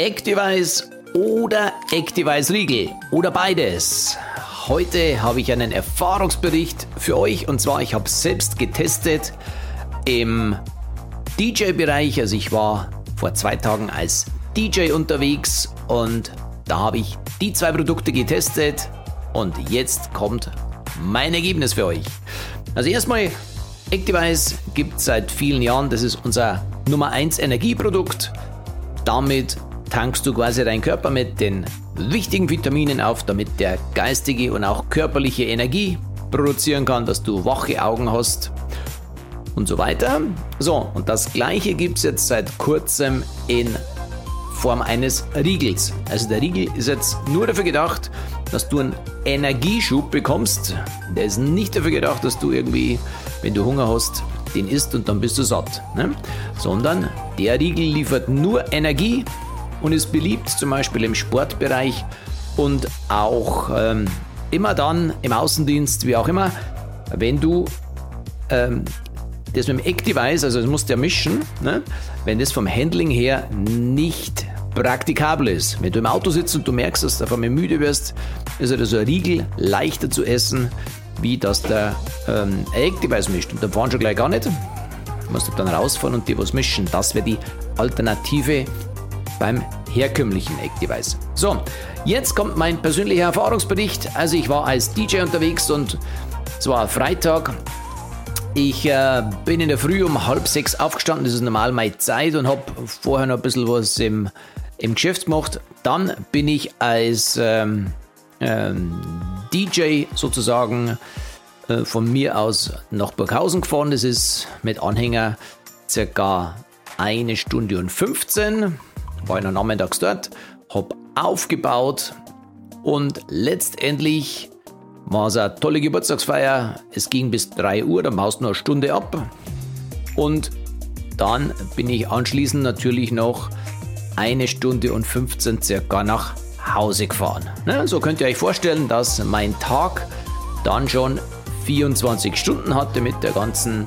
Activise oder Activise Riegel oder beides. Heute habe ich einen Erfahrungsbericht für euch und zwar ich habe selbst getestet im DJ-Bereich. Also ich war vor zwei Tagen als DJ unterwegs und da habe ich die zwei Produkte getestet und jetzt kommt mein Ergebnis für euch. Also erstmal, Activise gibt es seit vielen Jahren, das ist unser Nummer 1 Energieprodukt. Damit tankst du quasi deinen Körper mit den wichtigen Vitaminen auf, damit der geistige und auch körperliche Energie produzieren kann, dass du wache Augen hast und so weiter. So, und das gleiche gibt es jetzt seit kurzem in Form eines Riegels. Also der Riegel ist jetzt nur dafür gedacht, dass du einen Energieschub bekommst. Der ist nicht dafür gedacht, dass du irgendwie, wenn du Hunger hast, den isst und dann bist du satt. Ne? Sondern der Riegel liefert nur Energie und ist beliebt zum Beispiel im Sportbereich und auch ähm, immer dann im Außendienst, wie auch immer, wenn du ähm, das mit dem Activize, also das musst du ja mischen, ne? wenn das vom Handling her nicht praktikabel ist. Wenn du im Auto sitzt und du merkst, dass du auf einmal müde wirst, ist also ein Riegel leichter zu essen, wie dass der ähm, Activize mischt. Und dann fahren schon gleich gar nicht. Du musst dann rausfahren und dir was mischen. Das wäre die Alternative beim herkömmlichen Activize. So, jetzt kommt mein persönlicher Erfahrungsbericht. Also ich war als DJ unterwegs und es war Freitag ich äh, bin in der Früh um halb sechs aufgestanden, das ist normal meine Zeit und habe vorher noch ein bisschen was im, im Geschäft gemacht. Dann bin ich als ähm, ähm, DJ sozusagen äh, von mir aus nach Burghausen gefahren. Das ist mit Anhänger circa eine Stunde und 15. War ich noch nachmittags dort, habe aufgebaut und letztendlich war es eine tolle Geburtstagsfeier. Es ging bis 3 Uhr, dann baust du noch eine Stunde ab. Und dann bin ich anschließend natürlich noch eine Stunde und 15 circa nach Hause gefahren. Ne, so könnt ihr euch vorstellen, dass mein Tag dann schon 24 Stunden hatte mit der ganzen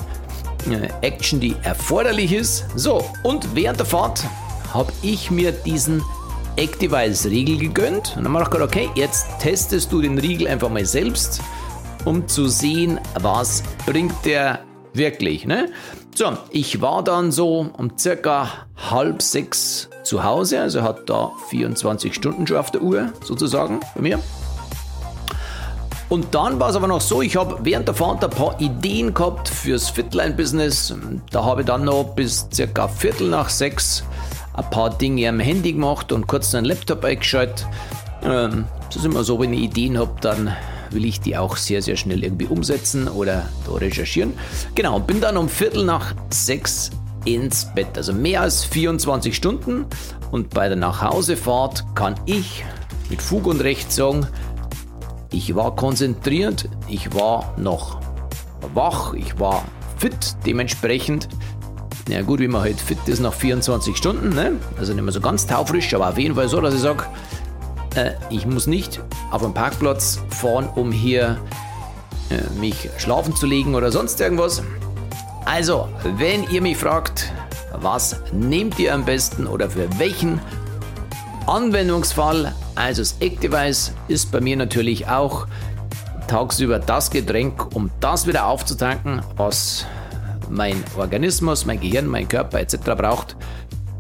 äh, Action, die erforderlich ist. So, und während der Fahrt habe ich mir diesen Activize Riegel gegönnt und dann habe ich gedacht, okay, jetzt testest du den Riegel einfach mal selbst, um zu sehen, was bringt der wirklich. Ne? So, ich war dann so um circa halb sechs zu Hause, also hat da 24 Stunden schon auf der Uhr sozusagen bei mir. Und dann war es aber noch so, ich habe während der Fahrt ein paar Ideen gehabt fürs Fitline-Business. Da habe ich dann noch bis circa Viertel nach sechs ein paar Dinge am Handy gemacht und kurz einen Laptop eingeschaltet. Ähm, das ist immer so, wenn ich Ideen habe, dann will ich die auch sehr, sehr schnell irgendwie umsetzen oder da recherchieren. Genau, bin dann um Viertel nach sechs ins Bett. Also mehr als 24 Stunden. Und bei der Nachhausefahrt kann ich mit Fug und Recht sagen, ich war konzentriert, ich war noch wach, ich war fit. Dementsprechend ja gut, wie man halt fit ist nach 24 Stunden, ne? also nicht mehr so ganz taufrisch, aber auf jeden Fall so, dass ich sage, äh, ich muss nicht auf einen Parkplatz fahren, um hier äh, mich schlafen zu legen oder sonst irgendwas. Also, wenn ihr mich fragt, was nehmt ihr am besten oder für welchen Anwendungsfall, also das Activize ist bei mir natürlich auch tagsüber das Getränk, um das wieder aufzutanken, was mein Organismus, mein Gehirn, mein Körper etc. braucht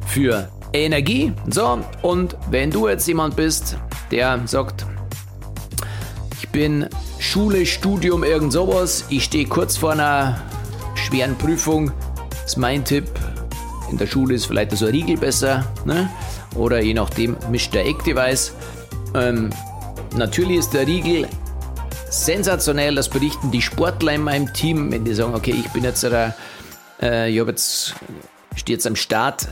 für Energie. So, und wenn du jetzt jemand bist, der sagt, ich bin Schule, Studium, irgend sowas, ich stehe kurz vor einer schweren Prüfung, ist mein Tipp. In der Schule ist vielleicht so ein Riegel besser, ne? oder je nachdem mischt der Eckdevice. Ähm, natürlich ist der Riegel sensationell. Das berichten die Sportler in meinem Team, wenn die sagen, okay, ich bin jetzt, äh, ich habe jetzt, stehe jetzt am Start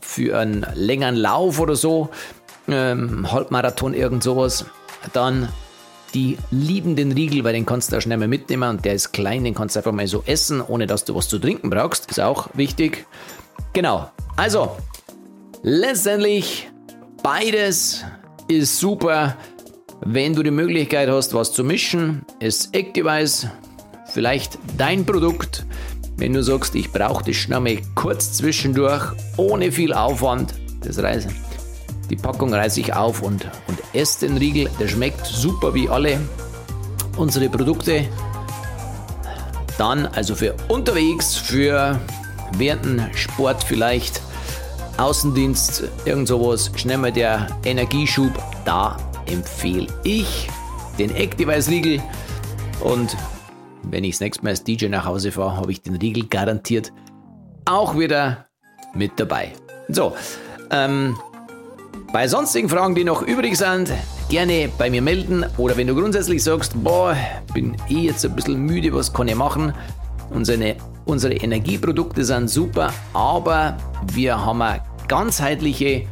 für einen längeren Lauf oder so, ähm, Halbmarathon, irgend sowas, dann die lieben den Riegel, weil den kannst du auch schnell mal mitnehmen und der ist klein, den kannst du einfach mal so essen, ohne dass du was zu trinken brauchst. Ist auch wichtig. Genau. Also, letztendlich beides ist super. Wenn du die Möglichkeit hast, was zu mischen, ist Activize vielleicht dein Produkt. Wenn du sagst, ich brauche schnell mal kurz zwischendurch, ohne viel Aufwand, das Reisen. Die Packung reiße ich auf und, und esse den Riegel. Der schmeckt super wie alle unsere Produkte. Dann also für unterwegs, für während dem Sport vielleicht, Außendienst, irgend sowas, schnell mal der Energieschub. Da empfehle ich den Activize-Riegel. Und wenn ich das nächste Mal als DJ nach Hause fahre, habe ich den Riegel garantiert auch wieder mit dabei. So, ähm, bei sonstigen Fragen, die noch übrig sind, gerne bei mir melden. Oder wenn du grundsätzlich sagst, boah, bin eh jetzt ein bisschen müde, was kann ich machen? Unsere, unsere Energieprodukte sind super, aber wir haben eine ganzheitliche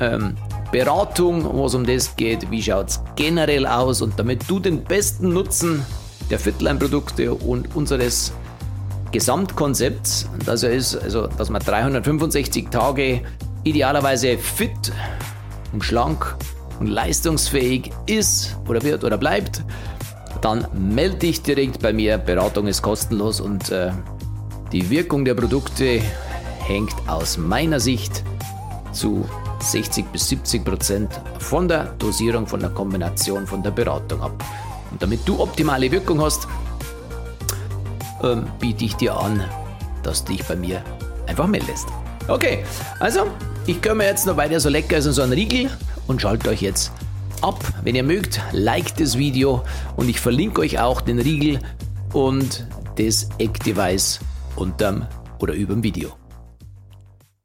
ähm, Beratung, was um das geht, wie schaut es generell aus und damit du den besten Nutzen der Fitline-Produkte und unseres Gesamtkonzepts, das ist, also, dass man 365 Tage idealerweise fit und schlank und leistungsfähig ist oder wird oder bleibt, dann melde dich direkt bei mir. Beratung ist kostenlos und äh, die Wirkung der Produkte hängt aus meiner Sicht zu 60 bis 70 Prozent von der Dosierung, von der Kombination, von der Beratung ab. Und damit du optimale Wirkung hast, ähm, biete ich dir an, dass du dich bei mir einfach meldest. Okay, also ich mir jetzt noch weiter so lecker ist so ein Riegel und schaltet euch jetzt ab. Wenn ihr mögt, liked das Video und ich verlinke euch auch den Riegel und das Eck-Device unterm oder überm Video.